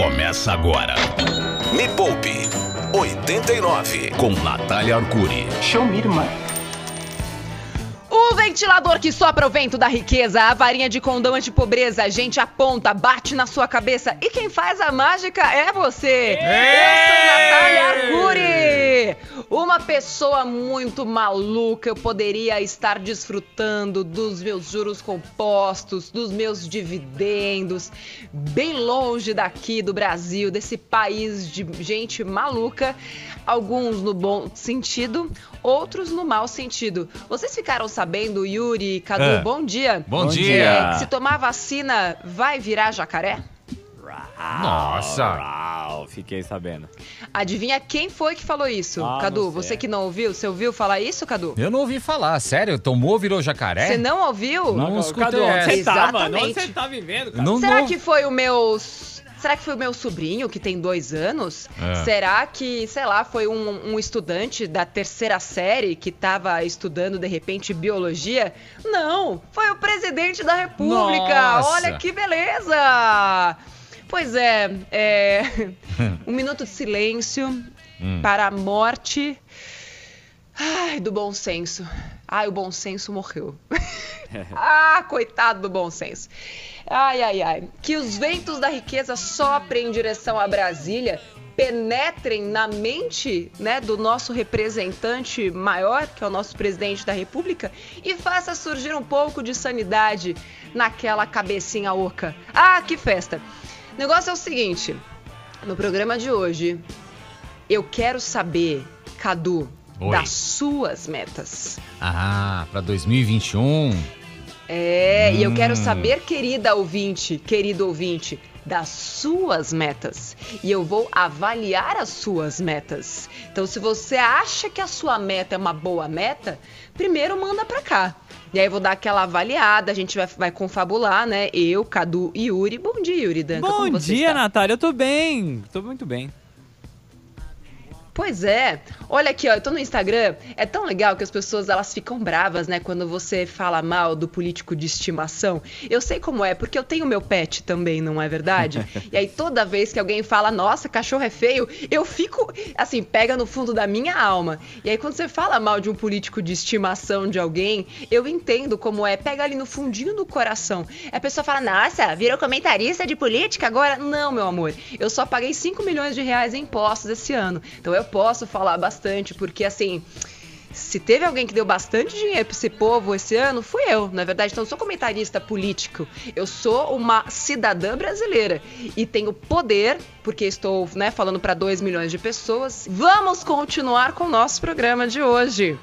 começa agora. Me Poupe 89 com Natália Arcuri. Show me, irmã. O ventilador que sopra o vento da riqueza, a varinha de condão anti-pobreza, a gente aponta, bate na sua cabeça e quem faz a mágica é você. Eu sou Natália Arcuri. Uma pessoa muito maluca, eu poderia estar desfrutando dos meus juros compostos, dos meus dividendos, bem longe daqui do Brasil, desse país de gente maluca, alguns no bom sentido, outros no mau sentido. Vocês ficaram sabendo, Yuri, Cadu, É. bom dia. Bom É, dia. que se tomar vacina, vai virar jacaré? Nossa. Fiquei sabendo. Adivinha quem foi que falou isso? Ah, Cadu, não você que não ouviu, você ouviu falar isso, Cadu? Eu não ouvi falar, sério? Tomou, virou jacaré? Você não ouviu? Não escutei Cadu, onde essa. você tá, mano? Onde você tá vivendo, cara? Não, Será não- que foi o meu. Será que foi o meu sobrinho, que tem dois anos? É. Será que, sei lá, foi um, um estudante da terceira série que tava estudando, de repente, biologia? Não! Foi o presidente da República! Nossa. Olha que beleza! Pois é, é... um minuto de silêncio Hum. para a morte ai, do bom senso. Ai, o bom senso morreu. ah, coitado do bom senso. Ai, ai, ai. Que os ventos da riqueza soprem em direção a Brasília, penetrem na mente né, do nosso representante maior, que é o nosso presidente da República, e faça surgir um pouco de sanidade naquela cabecinha oca. Ah, que festa! O negócio é o seguinte: no programa de hoje, eu quero saber, Cadu, Oi. das suas metas. Ah, pra 2021. É, e eu quero Hum. saber, querida ouvinte, querido ouvinte, das suas metas. E eu vou avaliar as suas metas. Então, se você acha que a sua meta é uma boa meta, primeiro manda pra cá. E aí vou dar aquela avaliada, a gente vai, vai confabular, né? Eu, Cadu e Yuri. Bom dia, Yuri Danca. Bom dia, está? Natália. Eu tô bem. Tô muito bem. Pois é. Olha aqui, ó, eu tô no Instagram. É tão legal que as pessoas elas ficam bravas, né, quando você fala mal do político de estimação. Eu sei como é, porque eu tenho meu pet também, não é verdade? e aí toda vez que alguém fala, nossa, cachorro é feio, eu fico, assim, pega no fundo da minha alma. E aí quando você fala mal de um político de estimação de alguém, eu entendo como é, pega ali no fundinho do coração. A pessoa fala, nossa, virou comentarista de política agora? Não, meu amor. Eu só paguei 5 milhões de reais em impostos esse ano. Então eu posso falar bastante, porque assim. Se teve alguém que deu bastante dinheiro para esse povo esse ano, fui eu, na verdade. Então, eu não sou comentarista político. Eu sou uma cidadã brasileira e tenho poder, porque estou né, falando para 2 milhões de pessoas. Vamos continuar com o nosso programa de hoje.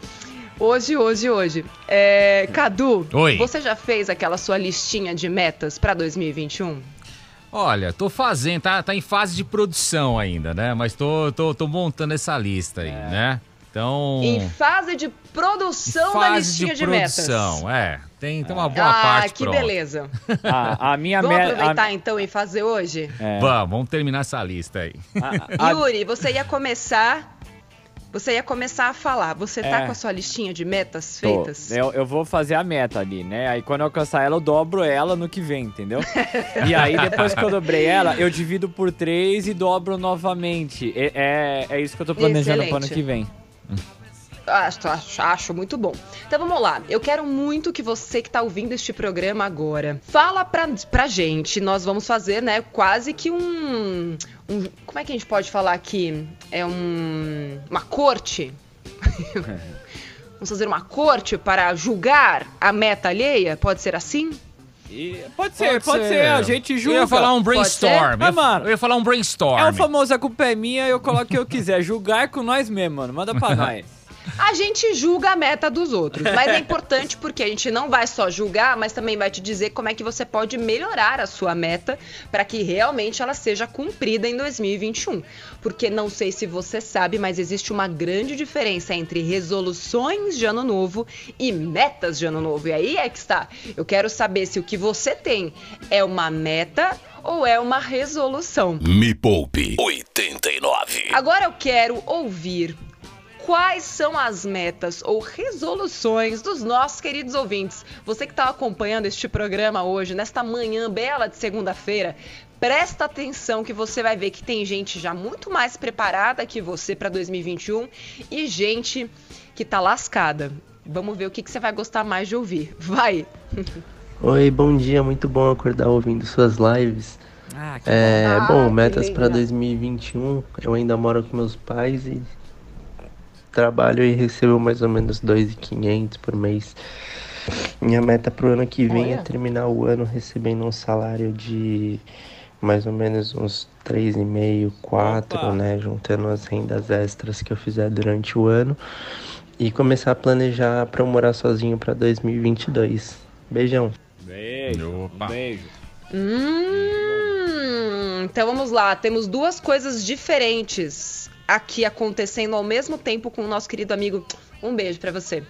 Hoje, hoje, hoje. É, Cadu, Oi. você já fez aquela sua listinha de metas para 2021? Olha, tô fazendo, tá, tá em fase de produção ainda, né? Mas tô, tô, tô montando essa lista aí, né? Então. Em fase de produção da fase listinha de, de, metas. produção, é. Tem, tem uma boa ah, parte que pronta. beleza. A, a minha Vamos meta. aproveitar então e fazer hoje? É, Vamos, vamos terminar essa lista aí. a- a- Yuri, você ia começar. Você ia começar a falar. Você tá É. com a sua listinha de metas feitas? Eu, eu vou fazer a meta ali, né? Aí quando eu alcançar ela, eu dobro ela no que vem, entendeu? e aí depois que eu dobrei ela, eu divido por três e dobro novamente. É, é, é isso que eu tô planejando pro ano Excelente. que vem. Acho, acho, acho muito bom. Então vamos lá. Eu quero muito que você que tá ouvindo este programa agora, fala pra, pra gente. Nós vamos fazer, né, quase que um, um- Como é que a gente pode falar aqui? É um. Uma corte. vamos fazer uma corte para julgar a meta alheia? Pode ser assim? E pode ser, pode, ser. A gente julga. Eu ia falar um Pode brainstorm. ser? Ah, mano. eu ia falar um brainstorm. É o famoso a culpa é minha, eu coloco o que eu quiser. Julgar com nós mesmo, mano. Manda pra nós. A gente julga a meta dos outros, mas é importante porque a gente não vai só julgar, mas também vai te dizer como é que você pode melhorar a sua meta para que realmente ela seja cumprida em 2021. Porque não sei se você sabe, mas existe uma grande diferença entre resoluções de ano novo e metas de ano novo. E aí é que está. Eu quero saber se o que você tem é uma meta ou é uma resolução. Me Poupe 89. Agora eu quero ouvir quais são as metas ou resoluções dos nossos queridos ouvintes. Você que está acompanhando este programa hoje, nesta manhã bela de segunda-feira, presta atenção que você vai ver que tem gente já muito mais preparada que você para 2021 e gente que tá lascada. Vamos ver o que, que você vai gostar mais de ouvir. Vai! Oi, bom dia, muito bom acordar ouvindo suas lives. Ah, que É, bom. bom, Ah, metas que para legal. 2021. Eu ainda moro com meus pais e trabalho e recebo mais ou menos 2.500 por mês. Minha meta pro ano que vem é Olha. terminar o ano recebendo um salário de mais ou menos uns 3,5, 4, Opa. né, juntando as rendas extras que eu fizer durante o ano e começar a planejar para eu morar sozinho para 2022. Beijão. Beijo. Opa. Um beijo. Hum, então vamos lá, temos duas coisas diferentes aqui acontecendo ao mesmo tempo com o nosso querido amigo. Um beijo pra você.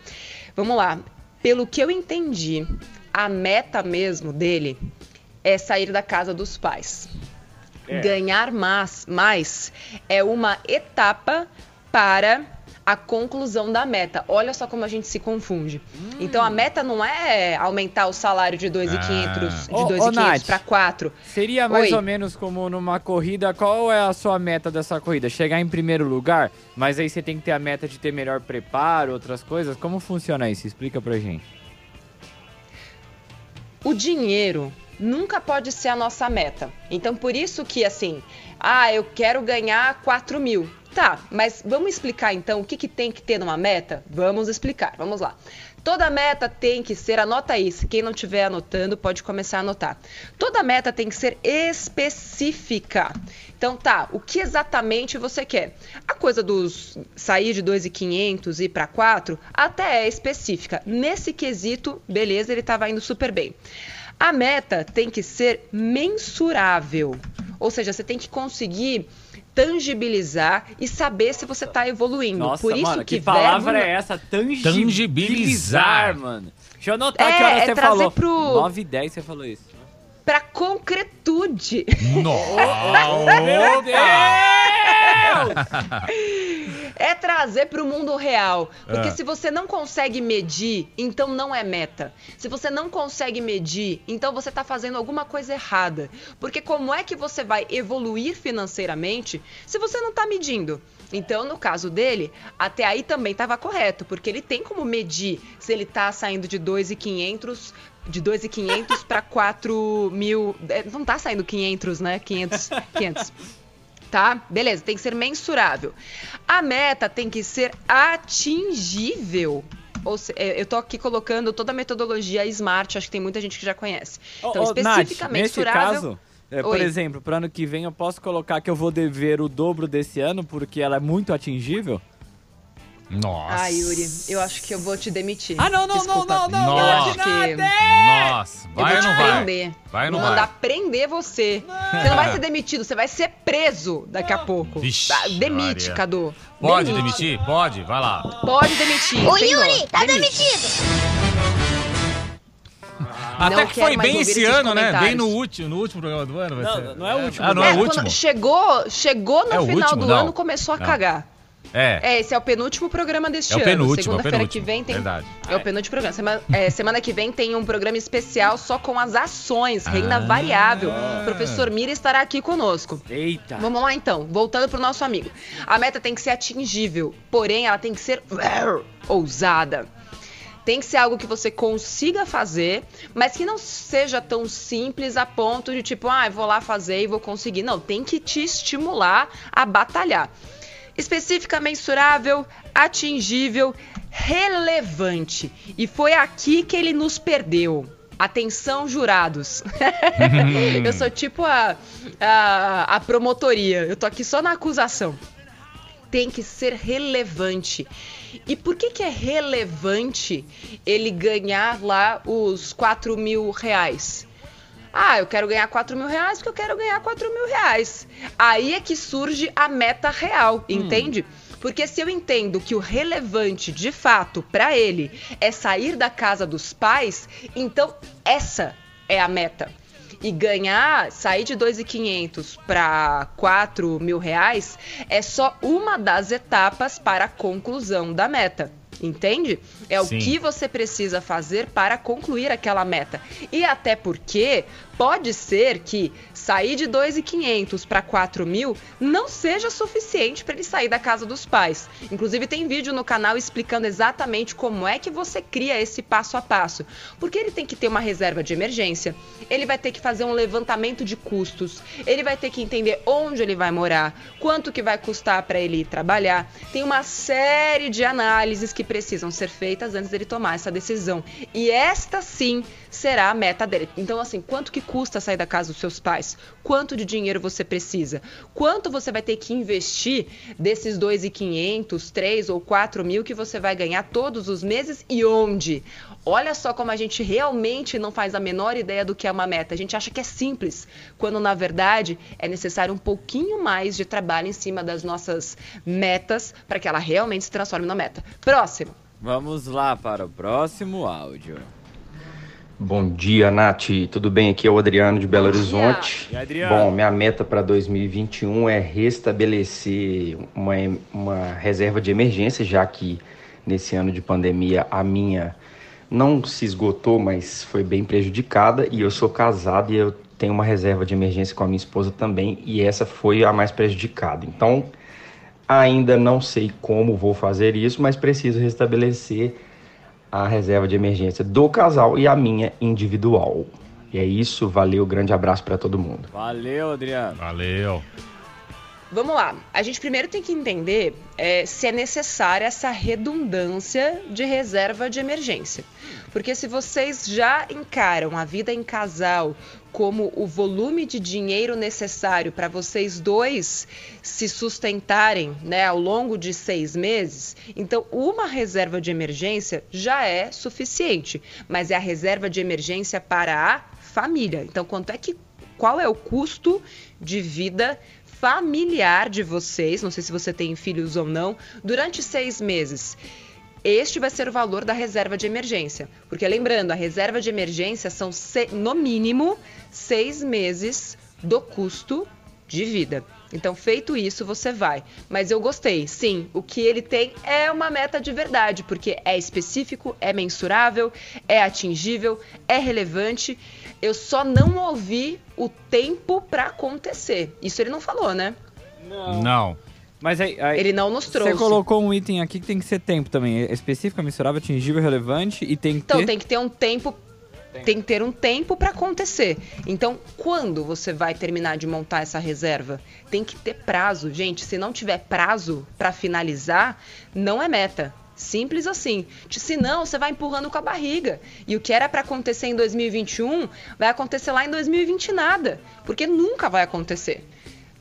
Vamos lá. Pelo que eu entendi, a meta mesmo dele é sair da casa dos pais. É. Ganhar mais, mais é uma etapa para a conclusão da meta. Olha só como a gente se confunde. Então a meta não é aumentar o salário de 2.500 Ah. Ô, ô, de 2.500 Nath. para 4. Seria mais Oi. ou menos como numa corrida. Qual é a sua meta dessa corrida? Chegar em primeiro lugar? Mas aí você tem que ter a meta de ter melhor preparo, outras coisas. Como funciona isso? Explica pra gente. O dinheiro nunca pode ser a nossa meta. Então, por isso que, assim, ah, eu quero ganhar 4 mil. Tá, mas vamos explicar então o que, que tem que ter numa meta? Vamos explicar, vamos lá. Toda meta tem que ser, anota se quem não estiver anotando pode começar a anotar. Toda meta tem que ser específica. Então tá, o que exatamente você quer? A coisa dos sair de 2.500 e ir para 4 até é específica. Nesse quesito, beleza, ele estava indo super bem. A meta tem que ser mensurável. Ou seja, você tem que conseguir tangibilizar e saber se você está evoluindo. Nossa, Por isso mano, que, que, palavra verbo... é essa? Tangibilizar, Tangibilizar. mano. Deixa eu anotar É, que hora é você trazer falou. pro- 9 e 10 você falou isso. para concretude. Nossa! Meu Deus! É trazer para o mundo real. Porque Ah. se você não consegue medir, então não é meta. Se você não consegue medir, então você está fazendo alguma coisa errada. Porque como é que você vai evoluir financeiramente se você não está medindo? Então, no caso dele, até aí também estava correto, porque ele tem como medir se ele está saindo de 2.500 de 2.500 para 4 mil. é, Não tá saindo 500, né? 500. 500 tá? Beleza, tem que ser mensurável. A meta tem que ser atingível. Ou se, é, eu tô aqui colocando toda a metodologia SMART, acho que tem muita gente que já conhece. Então, Ô, ô, específica, Nath, nesse mensurável. caso, é, por exemplo, pro ano que vem eu posso colocar que eu vou dever o dobro desse ano porque ela é muito atingível? Nossa! Ai, Yuri, eu acho que eu vou te demitir. Ah, não, não, Desculpa. não, não, não, Eu Nossa. acho que Nossa! eu Vai vou ou não vai? prender. Vai ou não vou vai? mandar prender você. Você não vai ser demitido, você vai ser preso daqui a pouco. Vixe, Tá, Demite, Maria. Cadu. Pode Demite. demitir? Pode, vai lá. Pode demitir. O dó. Yuri tá Demite. demitido. Até que quero foi bem esse ano, né? Bem no último, no último programa do ano. vai Não, ser. não é o último. Ah, não é, É, o último? Chegou, chegou no É final último? do Não. ano, começou a Não. cagar. É. É, esse é o penúltimo programa deste É o ano. penúltimo, é o Segunda-feira que penúltimo. vem tem. Verdade. É o penúltimo programa. Semana, é, semana que vem tem um programa especial só com as ações, renda Ah. variável. O professor Mira estará aqui conosco. Eita. Vamos lá então, voltando pro nosso amigo. A meta tem que ser atingível, porém ela tem que ser ousada. Tem que ser algo que você consiga fazer, mas que não seja tão simples a ponto de tipo, ah, eu vou lá fazer e vou conseguir. Não, tem que te estimular a batalhar. Específica, mensurável, atingível, relevante. E foi aqui que ele nos perdeu. Atenção, jurados. eu sou tipo a, a, a promotoria. Eu tô aqui só na acusação. Tem que ser relevante. E por que, que é relevante ele ganhar lá os 4 mil reais? Ah, eu quero ganhar 4 mil reais porque eu quero ganhar 4 mil reais. Aí é que surge a meta real, entende? Porque se eu entendo que o relevante, de fato, para ele é sair da casa dos pais, então essa é a meta. e ganhar, sair de 2.500 para 4 mil reais é só uma das etapas para a conclusão da meta. Entende? É Sim. o que você precisa fazer para concluir aquela meta. E até porque pode ser que sair de 2.500 para 4 mil não seja suficiente para ele sair da casa dos pais. Inclusive tem vídeo no canal explicando exatamente como é que você cria esse passo a passo. Porque ele tem que ter uma reserva de emergência, ele vai ter que fazer um levantamento de custos, ele vai ter que entender onde ele vai morar, quanto que vai custar para ele ir trabalhar. Tem uma série de análises que precisam ser feitas antes dele tomar essa decisão. E esta sim será a meta dele. Então, assim, quanto que custa sair da casa dos seus pais? Quanto de dinheiro você precisa? Quanto você vai ter que investir desses 2.500, 3 ou 4 mil que você vai ganhar todos os meses e onde? Olha só como a gente realmente não faz a menor ideia do que é uma meta. A gente acha que é simples, quando na verdade é necessário um pouquinho mais de trabalho em cima das nossas metas para que ela realmente se transforme na meta. Próximo. Vamos lá para o próximo áudio. Bom dia, Nath. Tudo bem? Aqui é o Adriano de Belo. Horizonte. E? Bom, minha meta para 2021 é restabelecer uma, uma reserva de emergência, já que nesse ano de pandemia a minha não se esgotou, mas foi bem prejudicada. E eu sou casado e eu tenho uma reserva de emergência com a minha esposa também, e essa foi a mais prejudicada. Então, ainda não sei como vou fazer isso, mas preciso restabelecer a reserva de emergência do casal e a minha individual. E é isso, valeu, grande abraço para todo mundo. Valeu, Adriano. Valeu. Vamos lá. A gente primeiro tem que entender é, se é necessária essa redundância de reserva de emergência. Porque se vocês já encaram a vida em casal como o volume de dinheiro necessário para vocês dois se sustentarem né, ao longo de seis meses, então uma reserva de emergência já é suficiente. Mas é a reserva de emergência para a família. Então, quanto é que. Qual é o custo de vida familiar de vocês, não sei se você tem filhos ou não, durante seis meses. Este vai ser o valor da reserva de emergência. Porque lembrando, a reserva de emergência são, no mínimo, seis meses do custo de vida. Então, feito isso, você vai. Mas eu gostei, sim. O que ele tem é uma meta de verdade, porque é específico, é mensurável, é atingível, é relevante. Eu só não ouvi o tempo para acontecer. Isso ele não falou, né? Não. Mas aí, aí Ele não nos trouxe. você colocou um item aqui que tem que ser tempo também. É específico, mensurável, atingível, relevante e tem que Então ter... tem que ter um tempo, tem que ter um tempo para acontecer. Então, quando você vai terminar de montar essa reserva? Tem que ter prazo, gente. Se não tiver prazo para finalizar, não é meta. Simples assim. Se não, você vai empurrando com a barriga. E o que era para acontecer em 2021 vai acontecer lá em 2020 nada, porque nunca vai acontecer.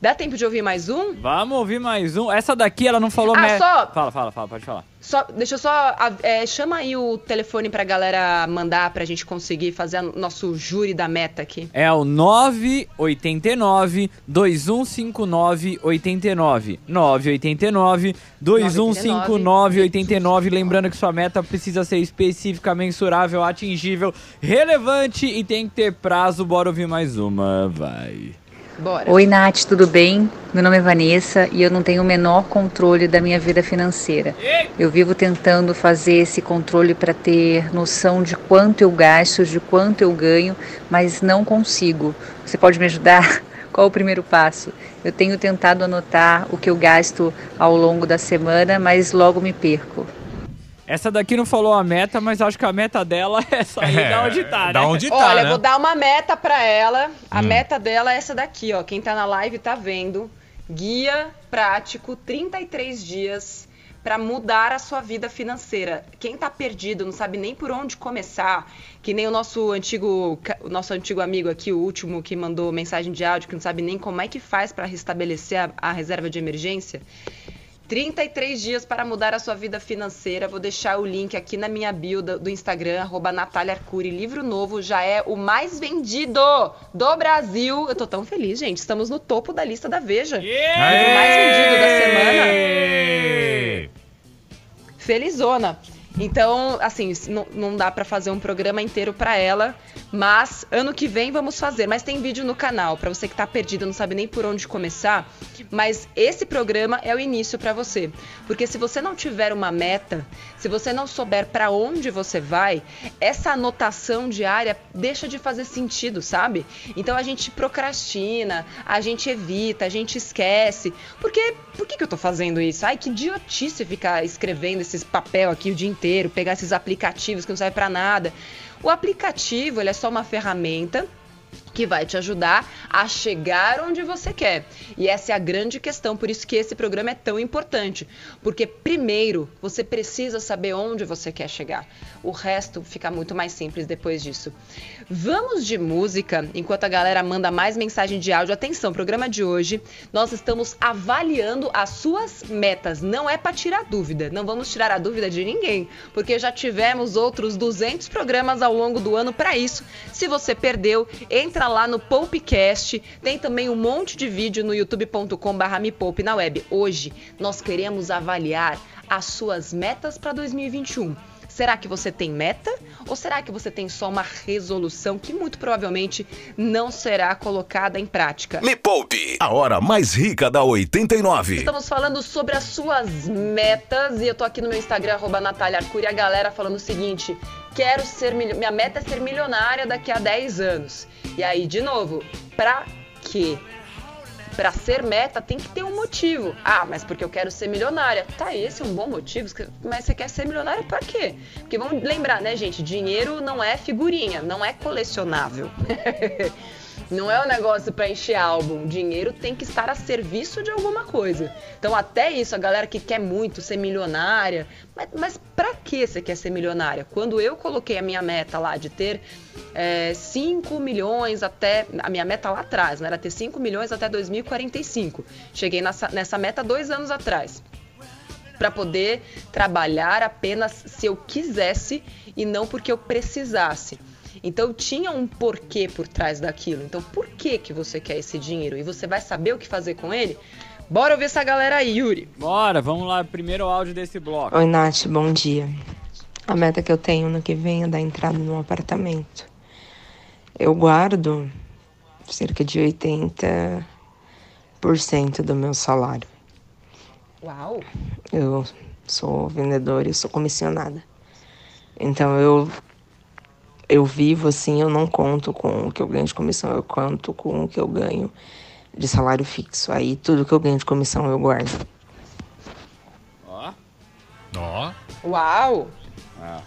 Dá tempo de ouvir mais um? Vamos ouvir mais um. Essa daqui ela não falou... Ah, me- só- Fala, fala, fala, pode falar. Só, deixa eu só. é, chama aí o telefone pra galera mandar pra gente conseguir fazer o nosso júri da meta aqui. É o 989 2159 89. 989 2159 89. Lembrando que sua meta precisa ser específica, mensurável, atingível, relevante e tem que ter prazo. Bora ouvir mais uma, vai. Bora. Oi, Nath, tudo bem? Meu nome é Vanessa e eu não tenho o menor controle da minha vida financeira. Eu vivo tentando fazer esse controle para ter noção de quanto eu gasto, de quanto eu ganho, mas não consigo. Você pode me ajudar? Qual o primeiro passo? Eu tenho tentado anotar o que eu gasto ao longo da semana, mas logo me perco. Essa daqui não falou a meta, mas acho que a meta dela é sair da onde tá, né? Da onde tá, Olha, né? vou dar uma meta pra ela. A Hum. meta dela é essa daqui, ó. Quem tá na live tá vendo. Guia prático 33 dias pra mudar a sua vida financeira. Quem tá perdido, não sabe nem por onde começar, que nem o nosso antigo, o nosso antigo amigo aqui, o último que mandou mensagem de áudio, que não sabe nem como é que faz pra restabelecer a, a reserva de emergência. 33 dias para mudar a sua vida financeira. Vou deixar o link aqui na minha bio do, Instagram, arroba Natália Arcuri. Livro novo já é o mais vendido do Brasil. Eu tô tão feliz, gente. Estamos no topo da lista da Veja. Livro mais vendido da semana. Felizona. Então, assim, não, não dá para fazer um programa inteiro para ela, mas ano que vem vamos fazer. Mas tem vídeo no canal para você que tá perdido, não sabe nem por onde começar. Mas esse programa é o início para você, porque se você não tiver uma meta, se você não souber para onde você vai, essa anotação diária deixa de fazer sentido, sabe? Então a gente procrastina, a gente evita, a gente esquece. Porque por que, que eu tô fazendo isso? Ai, que idiotice ficar escrevendo esses papel aqui o dia inteiro, pegar esses aplicativos que não servem para nada. O aplicativo ele é só uma ferramenta que vai te ajudar a chegar onde você quer. E essa é a grande questão, por isso que esse programa é tão importante, porque primeiro você precisa saber onde você quer chegar. O resto fica muito mais simples depois disso. Vamos de música, enquanto a galera manda mais mensagem de áudio. Atenção, programa de hoje, nós estamos avaliando as suas metas. Não é para tirar dúvida, não vamos tirar a dúvida de ninguém, porque já tivemos outros 200 programas ao longo do ano para isso. Se você perdeu, entra lá no Poupecast. Tem também um monte de vídeo no youtube.com/barra me na web. Hoje nós queremos avaliar as suas metas para 2021. Será que você tem meta? Ou será que você tem só uma resolução que muito provavelmente não será colocada em prática? Me Poupe, a hora mais rica da 89. Estamos falando sobre as suas metas e eu tô aqui no meu Instagram, arroba Natália Arcuri, e a galera falando o seguinte: quero ser minha meta é ser milionária daqui a 10 anos. E aí, de novo, pra quê? Para ser meta tem que ter um motivo. Ah, mas porque eu quero ser milionária. Tá, esse é um bom motivo, mas você quer ser milionária para quê? Porque vamos lembrar, né, gente? Dinheiro não é figurinha, não é colecionável. Não é um negócio para encher álbum. Dinheiro tem que estar a serviço de alguma coisa. Então, até isso, a galera que quer muito ser milionária. Mas, mas para que você quer ser milionária? Quando eu coloquei a minha meta lá de ter é, 5 milhões até. A minha meta lá atrás, né? Era ter 5 milhões até 2045. Cheguei nessa, nessa meta dois anos atrás para poder trabalhar apenas se eu quisesse e não porque eu precisasse. Então tinha um porquê por trás daquilo. Então por que que você quer esse dinheiro? E você vai saber o que fazer com ele? Bora ouvir essa galera aí, Yuri. Bora, vamos lá, primeiro áudio desse bloco. Oi, Nath, bom dia. A meta que eu tenho no que vem é dar entrada no apartamento. Eu guardo cerca de 80% do meu salário. Uau! Eu sou vendedora e sou comissionada. Então eu eu vivo assim, eu não conto com o que eu ganho de comissão, eu conto com o que eu ganho de salário fixo. Aí tudo que eu ganho de comissão eu guardo. Ó. Ó. Uau! Ah.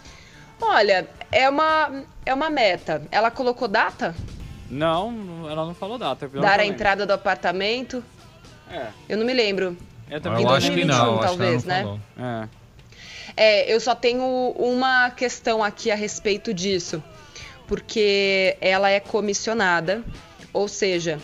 Olha, é uma, é uma meta. Ela colocou data? Não, ela não falou data. Dar a entrada do apartamento? É, Eu não me lembro. eu também Eu não acho que não, acho que ela talvez, não né? falou. É. É, eu só tenho uma questão aqui a respeito disso. Porque ela é comissionada, ou seja,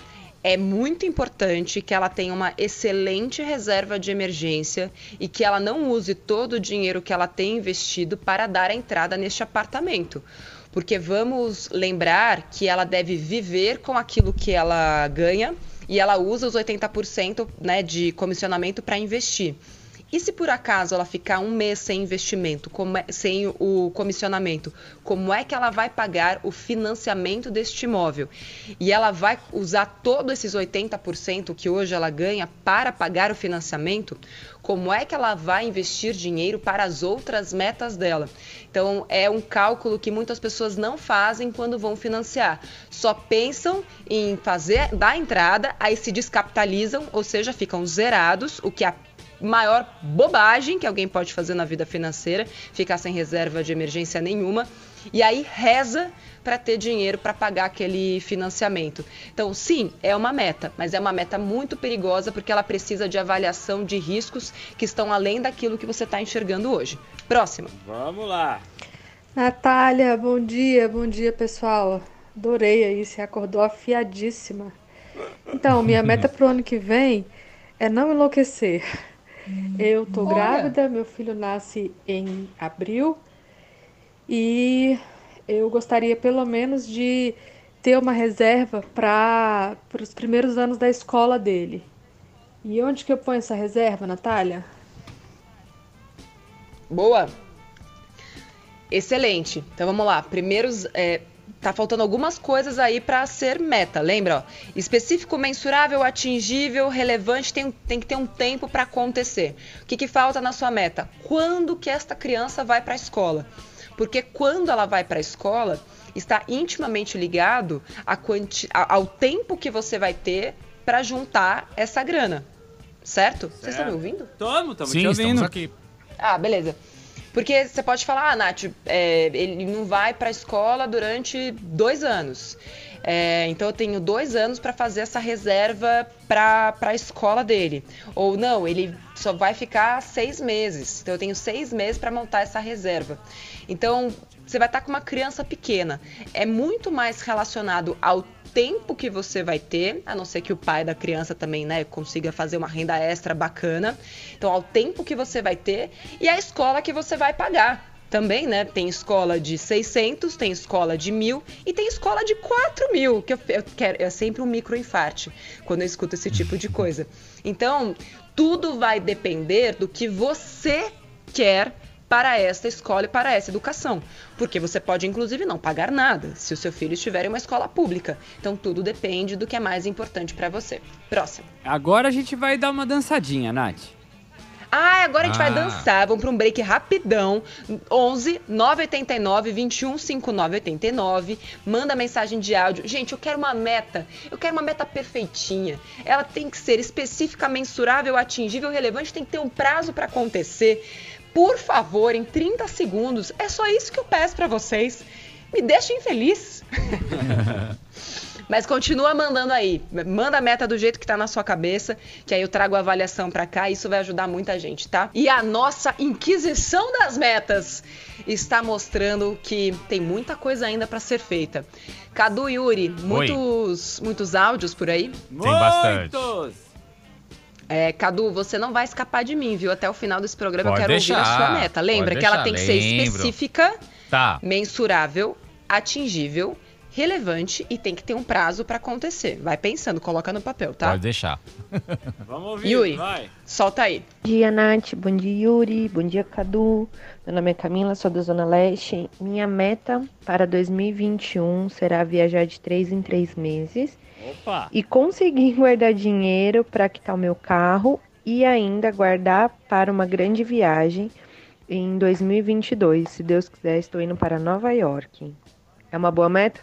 é muito importante que ela tenha uma excelente reserva de emergência e que ela não use todo o dinheiro que ela tem investido para dar a entrada neste apartamento. Porque vamos lembrar que ela deve viver com aquilo que ela ganha e ela usa os 80% né, de comissionamento para investir. E se por acaso ela ficar um mês sem investimento, é- sem o comissionamento, como é que ela vai pagar o financiamento deste imóvel? E ela vai usar todos esses 80% que hoje ela ganha para pagar o financiamento? Como é que ela vai investir dinheiro para as outras metas dela? Então é um cálculo que muitas pessoas não fazem quando vão financiar. Só pensam em fazer da entrada, aí se descapitalizam, ou seja, ficam zerados, o que é maior bobagem que alguém pode fazer na vida financeira, ficar sem reserva de emergência nenhuma, e aí reza para ter dinheiro para pagar aquele financiamento. Então, sim, é uma meta, mas é uma meta muito perigosa porque ela precisa de avaliação de riscos que estão além daquilo que você está enxergando hoje. Próxima. Vamos lá. Natália, bom dia, bom dia pessoal. Adorei aí, você acordou afiadíssima. Então, minha meta pro ano que vem é não enlouquecer. Eu tô Olha. grávida, meu filho nasce em abril e eu gostaria pelo menos de ter uma reserva para os primeiros anos da escola dele. E onde que eu ponho essa reserva, Natália? Boa. Excelente. Então vamos lá. Primeiros. É, tá faltando algumas coisas aí para ser meta. Lembra? Ó, específico, mensurável, atingível, relevante, tem, tem que ter um tempo para acontecer. O que, que falta na sua meta? Quando que esta criança vai para a escola? Porque quando ela vai para a escola, está intimamente ligado quanti... ao tempo que você vai ter para juntar essa grana. Certo? Vocês estão me ouvindo? Estamos, estamos Sim, te ouvindo. estamos aqui. Ah, beleza. Porque você pode falar, ah, Nath, é, ele não vai para a escola durante dois anos. É, então eu tenho dois anos para fazer essa reserva para a escola dele. Ou não, ele só vai ficar seis meses. Então eu tenho seis meses para montar essa reserva. Então você vai estar com uma criança pequena. É muito mais relacionado ao tempo que você vai ter, a não ser que o pai da criança também, né, consiga fazer uma renda extra bacana. Então, ao tempo que você vai ter e a escola que você vai pagar. Também, né? Tem escola de 600, tem escola de mil e tem escola de 4 mil, que eu, eu quero, é sempre um microinfarte quando eu escuto esse tipo de coisa. Então, tudo vai depender do que você quer para esta escola e para essa educação. Porque você pode, inclusive, não pagar nada se o seu filho estiver em uma escola pública. Então, tudo depende do que é mais importante para você. Próximo. Agora a gente vai dar uma dançadinha, Nath. Ah, agora a gente vai Ah. dançar. Vamos para um break rapidão. 11 989 21 5989. Manda mensagem de áudio. Gente, eu quero uma meta. Eu quero uma meta perfeitinha. Ela tem que ser específica, mensurável, atingível, relevante. Tem que ter um prazo para acontecer. Por favor, em 30 segundos. É só isso que eu peço para vocês. Me deixem feliz. Mas continua mandando aí. Manda a meta do jeito que tá na sua cabeça, que aí eu trago a avaliação pra cá e isso vai ajudar muita gente, tá? E a nossa Inquisição das Metas está mostrando que tem muita coisa ainda pra ser feita. Cadu e Yuri, muitos, muitos áudios por aí? Tem bastante. Muitos! É, Cadu, você não vai escapar de mim, viu? Até o final desse programa Pode eu quero ouvir a deixar, sua meta. Lembra pode que ela deixar, tem que ser lembro. específica, Tá. mensurável, atingível, relevante e tem que ter um prazo pra acontecer. Vai pensando, coloca no papel, tá? Pode deixar. Vamos ouvir, Yuri. vai. Solta aí. Bom dia, Nath. Bom dia, Yuri. Bom dia, Cadu. Meu nome é Camila, sou da Zona Leste. Minha meta para 2021 será viajar de três em três meses Opa! e conseguir guardar dinheiro para quitar o meu carro e ainda guardar para uma grande viagem em 2022. Se Deus quiser, estou indo para Nova York. É uma boa meta?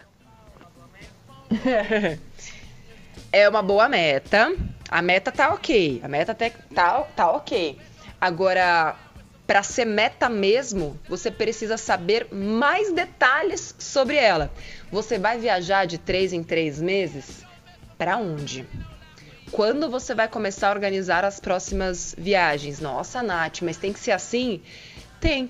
É uma boa meta. A meta tá ok. A meta até tá, tá ok. Agora, para ser meta mesmo, você precisa saber mais detalhes sobre ela. Você vai viajar de três em três meses? Para onde? Quando você vai começar a organizar as próximas viagens? Nossa, Nath, mas tem que ser assim? Tem.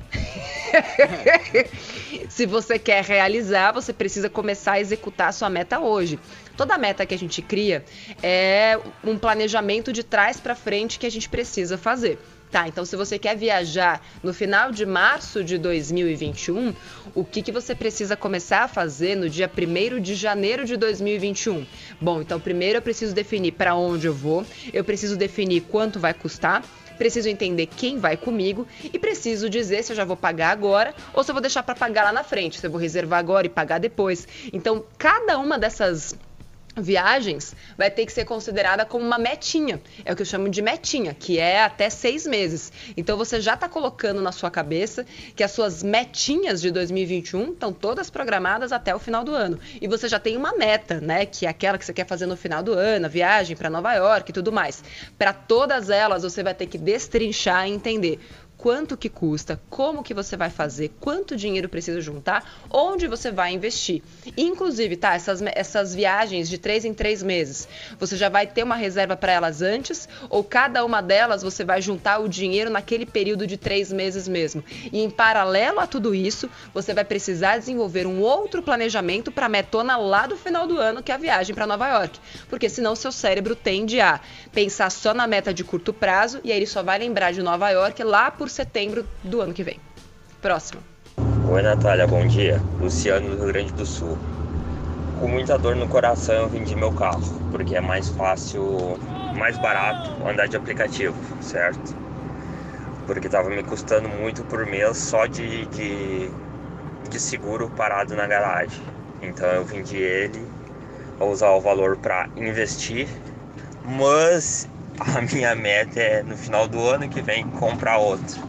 Se você quer realizar, você precisa começar a executar a sua meta hoje. Toda meta que a gente cria é um planejamento de trás para frente que a gente precisa fazer. Tá, então se você quer viajar no final de março de 2021, o que, que você precisa começar a fazer no dia 1 de janeiro de 2021? Bom, então primeiro eu preciso definir para onde eu vou, eu preciso definir quanto vai custar, preciso entender quem vai comigo e preciso dizer se eu já vou pagar agora ou se eu vou deixar para pagar lá na frente, se eu vou reservar agora e pagar depois. Então, cada uma dessas viagens vai ter que ser considerada como uma metinha. É o que eu chamo de metinha, que é até seis meses. Então você já está colocando na sua cabeça que as suas metinhas de 2021 estão todas programadas até o final do ano. E você já tem uma meta, né? Que é aquela que você quer fazer no final do ano, a viagem para Nova York e tudo mais. Para todas elas, você vai ter que destrinchar e entender quanto que custa, como que você vai fazer, quanto dinheiro precisa juntar, onde você vai investir. Inclusive, tá, essas, essas viagens de três em três meses, você já vai ter uma reserva para elas antes, ou cada uma delas você vai juntar o dinheiro naquele período de três meses mesmo. E em paralelo a tudo isso, você vai precisar desenvolver um outro planejamento para a metona lá do final do ano, que é a viagem para Nova York. Porque senão seu cérebro tende a pensar só na meta de curto prazo e aí ele só vai lembrar de Nova York lá por setembro do ano que vem. Próximo. Oi, Natália, bom dia. Luciano do Rio Grande do Sul. Com muita dor no coração, eu vendi meu carro, porque é mais fácil, mais barato andar de aplicativo, certo? Porque tava me custando muito por mês só de, de de seguro parado na garagem. Então eu vendi ele, vou usar o valor para investir, mas a minha meta é no final do ano que vem comprar outro.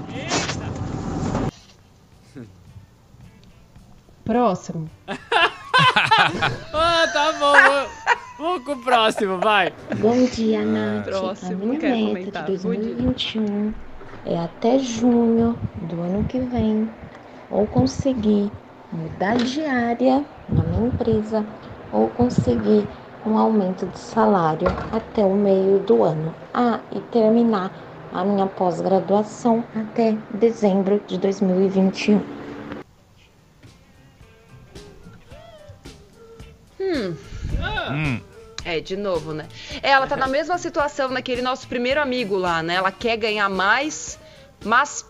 Próximo. ah, tá bom. Vamos com o próximo, vai. Bom dia, Nath. Próximo, a minha meta comentar. de 2021 é até junho do ano que vem ou conseguir mudar de área na minha empresa ou conseguir um aumento de salário até o meio do ano. Ah, e terminar a minha pós-graduação até dezembro de 2021. Hum. É, de novo, né? É, ela tá na mesma situação daquele nosso primeiro amigo lá, né? Ela quer ganhar mais, mas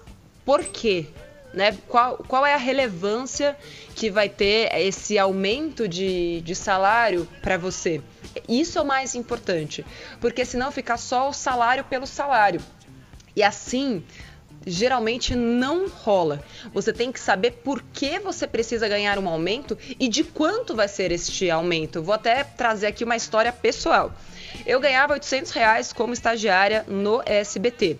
por quê? Né? Qual, qual é a relevância que vai ter esse aumento de, de salário para você? Isso é o mais importante, porque senão fica só o salário pelo salário. E assim, geralmente não rola. Você tem que saber por que você precisa ganhar um aumento e de quanto vai ser este aumento. Vou até trazer aqui uma história pessoal. Eu ganhava 800 reais como estagiária no SBT.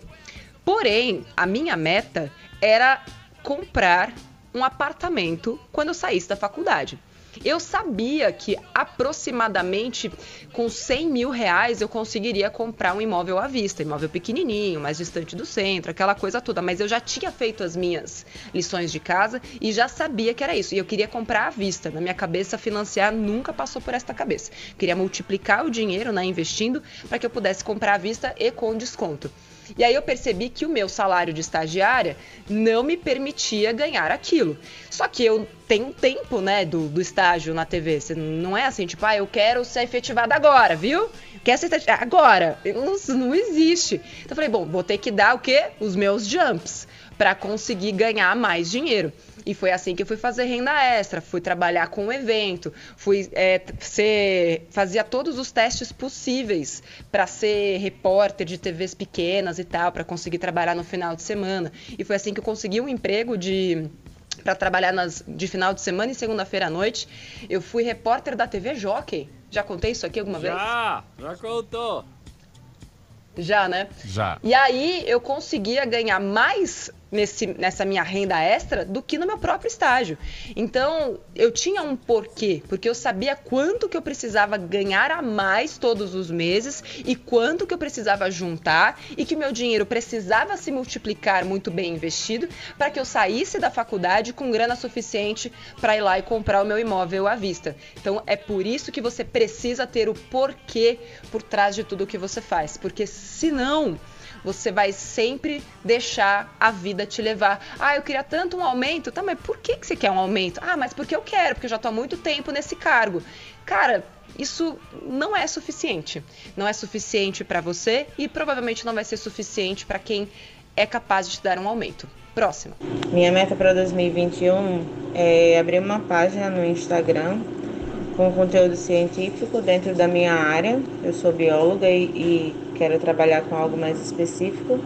Porém, a minha meta era comprar um apartamento quando eu saísse da faculdade. Eu sabia que aproximadamente com 100 mil reais eu conseguiria comprar um imóvel à vista, imóvel pequenininho, mais distante do centro, aquela coisa toda. Mas eu já tinha feito as minhas lições de casa e já sabia que era isso. E eu queria comprar à vista. Na minha cabeça, financiar nunca passou por esta cabeça. Eu queria multiplicar o dinheiro, né, investindo, para que eu pudesse comprar à vista e com desconto. E aí eu percebi que o meu salário de estagiária não me permitia ganhar aquilo. Só que eu tenho tempo, né, do, do estágio na TV. Você não é assim, tipo, ah, eu quero ser efetivada agora, viu? Quer ser efetivada agora. Não, não existe. Então eu falei, bom, vou ter que dar o quê? Os meus jumps para conseguir ganhar mais dinheiro. E foi assim que eu fui fazer renda extra, fui trabalhar com o evento, fui é, ser, fazia todos os testes possíveis para ser repórter de TVs pequenas e tal, para conseguir trabalhar no final de semana. E foi assim que eu consegui um emprego de para trabalhar nas, de final de semana e segunda-feira à noite. Eu fui repórter da TV Jockey. Já contei isso aqui alguma vez? Já, já contou. Já, né? Já. E aí eu conseguia ganhar mais nesse, nessa minha renda extra do que no meu próprio estágio. Então eu tinha um porquê, porque eu sabia quanto que eu precisava ganhar a mais todos os meses e quanto que eu precisava juntar e que meu dinheiro precisava se multiplicar muito bem investido para que eu saísse da faculdade com grana suficiente para ir lá e comprar o meu imóvel à vista. Então é por isso que você precisa ter o porquê por trás de tudo que você faz, porque senão você vai sempre deixar a vida te levar. Ah, eu queria tanto um aumento. Tá, mas por que, que você quer um aumento? Ah, mas porque eu quero, porque eu já tô há muito tempo nesse cargo. Cara, isso não é suficiente. Não é suficiente para você e provavelmente não vai ser suficiente para quem é capaz de te dar um aumento. Próxima. Minha meta para 2021 é abrir uma página no Instagram com conteúdo científico dentro da minha área. Eu sou bióloga e, e quero trabalhar com algo mais específico.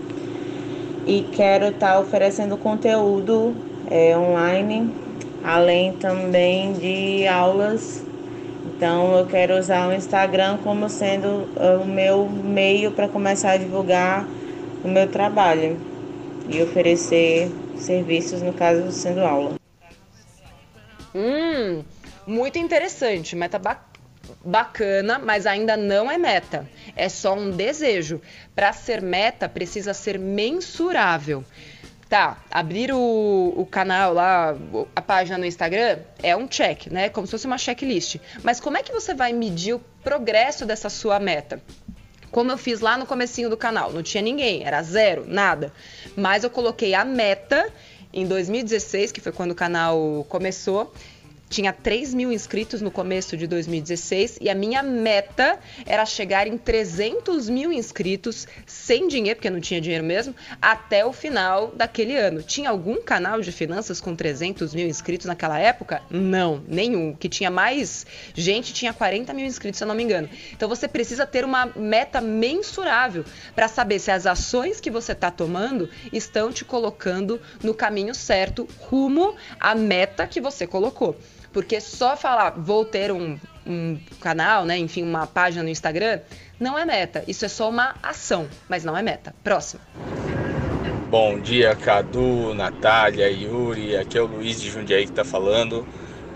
E quero estar tá oferecendo conteúdo é, online, além também de aulas. Então eu quero usar o Instagram como sendo o meu meio para começar a divulgar o meu trabalho e oferecer serviços, no caso sendo aula. Hum, muito interessante, meta ba bacana, mas ainda não é meta. É só um desejo. Para ser meta, precisa ser mensurável. Tá, abrir o, o canal lá, a página no Instagram, é um check, né? Como se fosse uma checklist. Mas como é que você vai medir o progresso dessa sua meta? Como eu fiz lá no comecinho do canal, não tinha ninguém, era zero, nada. Mas eu coloquei a meta em 2016, que foi quando o canal começou, tinha 3 mil inscritos no começo de 2016 e a minha meta era chegar em 300 mil inscritos sem dinheiro, porque eu não tinha dinheiro mesmo, até o final daquele ano. Tinha algum canal de finanças com 300 mil inscritos naquela época? Não, nenhum. Que tinha mais gente tinha 40 mil inscritos, se eu não me engano. Então você precisa ter uma meta mensurável para saber se as ações que você está tomando estão te colocando no caminho certo, rumo à meta que você colocou. Porque só falar, vou ter um, um canal, né? Enfim, uma página no Instagram, não é meta. Isso é só uma ação, mas não é meta. Próximo. Bom dia, Cadu, Natália, Yuri. Aqui é o Luiz de Jundiaí que está falando.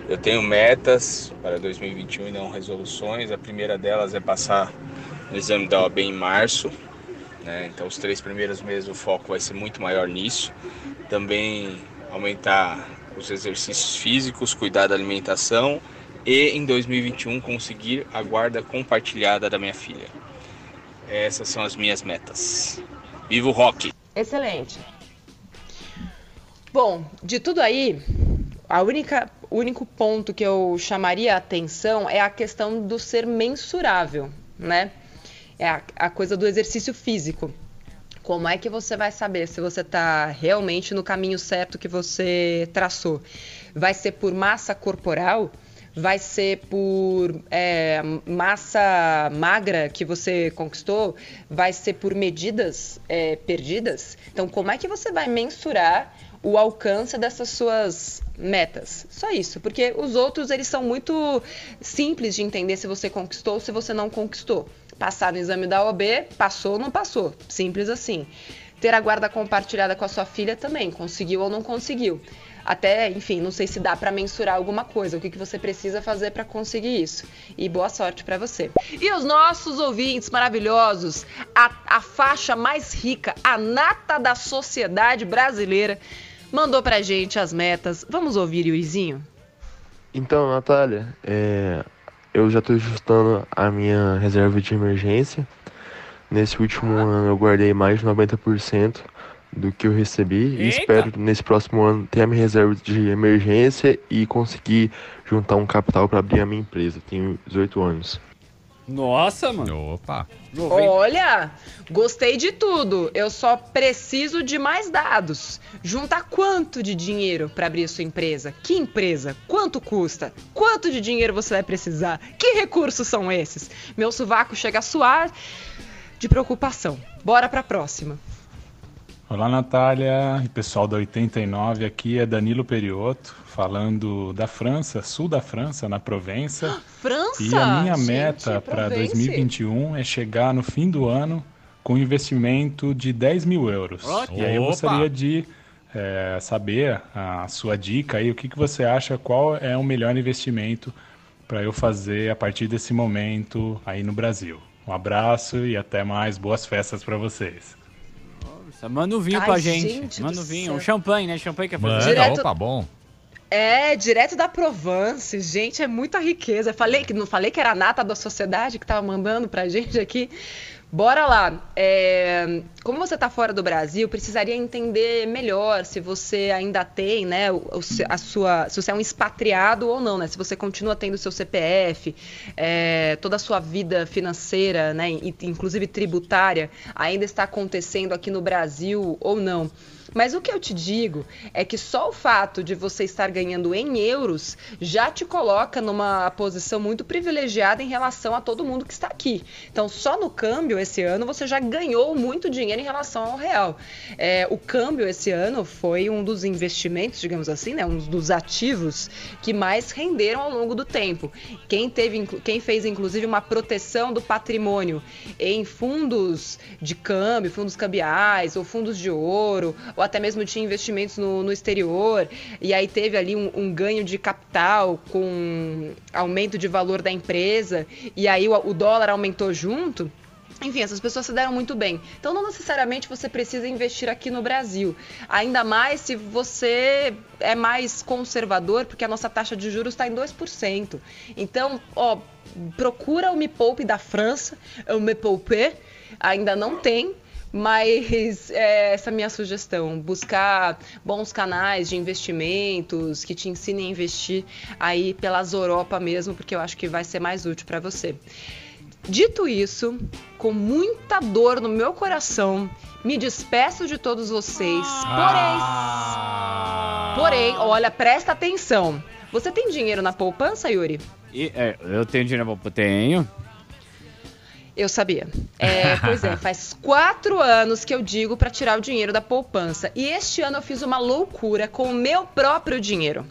Eu tenho metas para 2021 e não resoluções. A primeira delas é passar no exame da OAB em março. Né? Então, os três primeiros meses o foco vai ser muito maior nisso. Também aumentar os exercícios físicos, cuidar da alimentação e em 2021 conseguir a guarda compartilhada da minha filha. Essas são as minhas metas. Viva o rock! Excelente. Bom, de tudo aí, a única, o único ponto que eu chamaria a atenção é a questão do ser mensurável, né? É a, a coisa do exercício físico. Como é que você vai saber se você está realmente no caminho certo que você traçou? Vai ser por massa corporal? Vai ser por é, massa magra que você conquistou? Vai ser por medidas é, perdidas? Então, como é que você vai mensurar o alcance dessas suas metas. Só isso, porque os outros eles são muito simples de entender se você conquistou ou se você não conquistou. Passar no exame da OAB, passou ou não passou, simples assim. Ter a guarda compartilhada com a sua filha também, conseguiu ou não conseguiu. Até, enfim, não sei se dá para mensurar alguma coisa, o que, que você precisa fazer para conseguir isso. E boa sorte para você. E os nossos ouvintes maravilhosos, a, a faixa mais rica, a nata da sociedade brasileira, mandou pra gente as metas. Vamos ouvir, Yurizinho? Então, Natália, é, eu já estou ajustando a minha reserva de emergência. Nesse último ano eu guardei mais de 90% do que eu recebi e espero nesse próximo ano ter a minha reserva de emergência e conseguir juntar um capital para abrir a minha empresa. Tenho 18 anos. Nossa, mano. Opa. Olha, gostei de tudo. Eu só preciso de mais dados. Juntar quanto de dinheiro para abrir a sua empresa? Que empresa? Quanto custa? Quanto de dinheiro você vai precisar? Que recursos são esses? Meu sovaco chega a suar de preocupação. Bora para a próxima. Olá, Natália e pessoal da 89. Aqui é Danilo Periotto, falando da França, sul da França, na Provença. França? E a minha Gente, meta para Provence. 2021 é chegar no fim do ano com um investimento de 10 mil euros. Ótimo. E aí eu Opa! gostaria de eh, saber a sua dica aí, o que, que você acha, qual é o melhor investimento para eu fazer a partir desse momento aí no Brasil. Um abraço e até mais. Boas festas para vocês. Manda um vinho Ai, pra gente. gente Manda um vinho. céu. Um champanhe, né? Champanhe que é Manda, fazer. Direto- opa, bom. É, direto da Provence. Gente, é muita riqueza. Falei que não falei que era a nata da sociedade que tava mandando pra gente aqui. Bora lá. É, como você está fora do Brasil, precisaria entender melhor se você ainda tem, né, a sua, se você é um expatriado ou não, né? Se você continua tendo seu CPF, é, toda a sua vida financeira, né, inclusive tributária, ainda está acontecendo aqui no Brasil ou não. Mas o que eu te digo é que só o fato de você estar ganhando em euros já te coloca numa posição muito privilegiada em relação a todo mundo que está aqui. Então, só no câmbio esse ano você já ganhou muito dinheiro em relação ao real. É, o câmbio esse ano foi um dos investimentos, digamos assim, né, um dos ativos que mais renderam ao longo do tempo. Quem teve, quem fez inclusive uma proteção do patrimônio em fundos de câmbio, fundos cambiais ou fundos de ouro, ou até mesmo tinha investimentos no, no exterior, e aí teve ali um, um ganho de capital com aumento de valor da empresa, e aí o, o dólar aumentou junto. Enfim, essas pessoas se deram muito bem. Então, não necessariamente você precisa investir aqui no Brasil. Ainda mais se você é mais conservador, porque a nossa taxa de juros está em 2%. Então, ó, procura o Me Poupe da França, o Me Poupe, ainda não tem. Mas é, essa é a minha sugestão: buscar bons canais de investimentos que te ensinem a investir aí pelas Europa mesmo, porque eu acho que vai ser mais útil para você. Dito isso, com muita dor no meu coração, me despeço de todos vocês. Porém, porém, olha, presta atenção. Você tem dinheiro na poupança, Yuri? E, é, eu tenho dinheiro na poupança? Tenho. Eu sabia. É, pois é, faz quatro anos que eu digo para tirar o dinheiro da poupança. E este ano eu fiz uma loucura com o meu próprio dinheiro.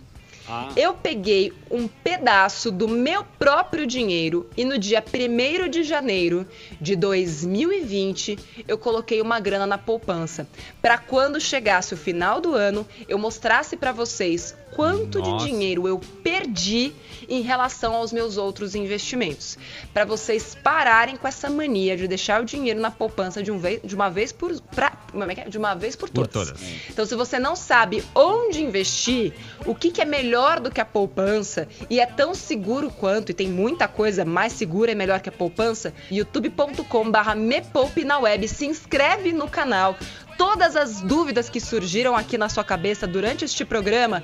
Ah. Eu peguei um pedaço do meu próprio dinheiro e no dia 1 de janeiro de 2020 eu coloquei uma grana na poupança. Para quando chegasse o final do ano, eu mostrasse para vocês quanto Nossa. de dinheiro eu perdi em relação aos meus outros investimentos. Para vocês pararem com essa mania de deixar o dinheiro na poupança de, um vez, de uma vez por pra, é é? de uma vez por todas. Por todas. Então, se você não sabe onde investir, o que, que é melhor do que a poupança e é tão seguro quanto e tem muita coisa mais segura e melhor que a poupança, youtube.com/barra me poupe na web. Se inscreve no canal. Todas as dúvidas que surgiram aqui na sua cabeça durante este programa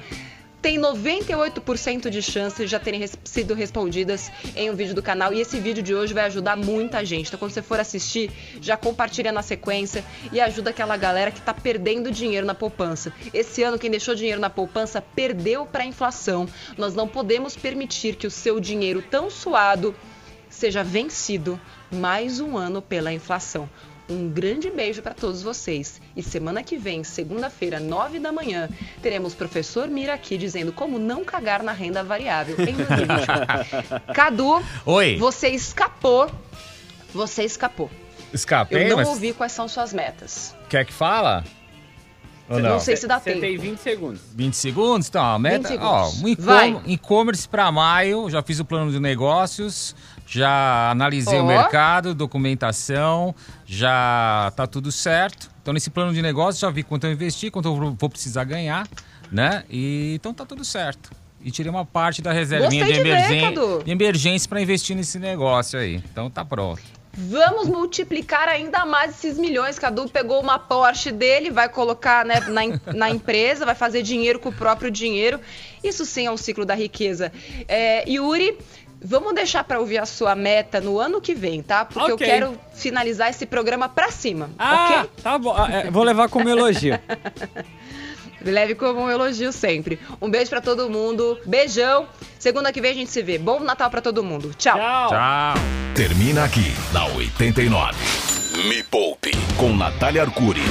tem 98% de chance de já terem res sido respondidas em um vídeo do canal. E esse vídeo de hoje vai ajudar muita gente. Então, quando você for assistir, já compartilha na sequência e ajuda aquela galera que está perdendo dinheiro na poupança. Esse ano, quem deixou dinheiro na poupança perdeu para a inflação. Nós não podemos permitir que o seu dinheiro tão suado seja vencido mais um ano pela inflação. Um grande beijo para todos vocês. E semana que vem, segunda-feira, nove da manhã, teremos professor Mira aqui dizendo como não cagar na renda variável em 2021. Cadu, Oi. você escapou. Você escapou. Escapei, Eu não mas... ouvi quais são suas metas. Quer que fala? Ou não? não sei se dá tempo. Você tem 20 segundos. 20 segundos? Então, a meta... Ó, um e-commerce para maio, já fiz o plano de negócios, já analisei oh. o mercado, documentação, já tá tudo certo. Então, nesse plano de negócio, já vi quanto eu investi, quanto eu vou precisar ganhar, né? E então tá tudo certo. E tirei uma parte da reservinha de, de, emergência, de emergência para investir nesse negócio aí. Então tá pronto. Vamos multiplicar ainda mais esses milhões. Cadu pegou uma Porsche dele, vai colocar né, na, na empresa, vai fazer dinheiro com o próprio dinheiro. Isso sim é um ciclo da riqueza. É, Yuri, Vamos deixar para ouvir a sua meta no ano que vem, tá? Porque okay. eu quero finalizar esse programa para cima, ah, ok? Tá bom. Ah, é, vou levar como elogio. Leve como um elogio sempre. Um beijo para todo mundo. Beijão. Segunda que vem a gente se vê. Bom Natal para todo mundo. Tchau. Tchau. Tchau. Termina aqui na 89. Me Poupe com Natália Arcuri.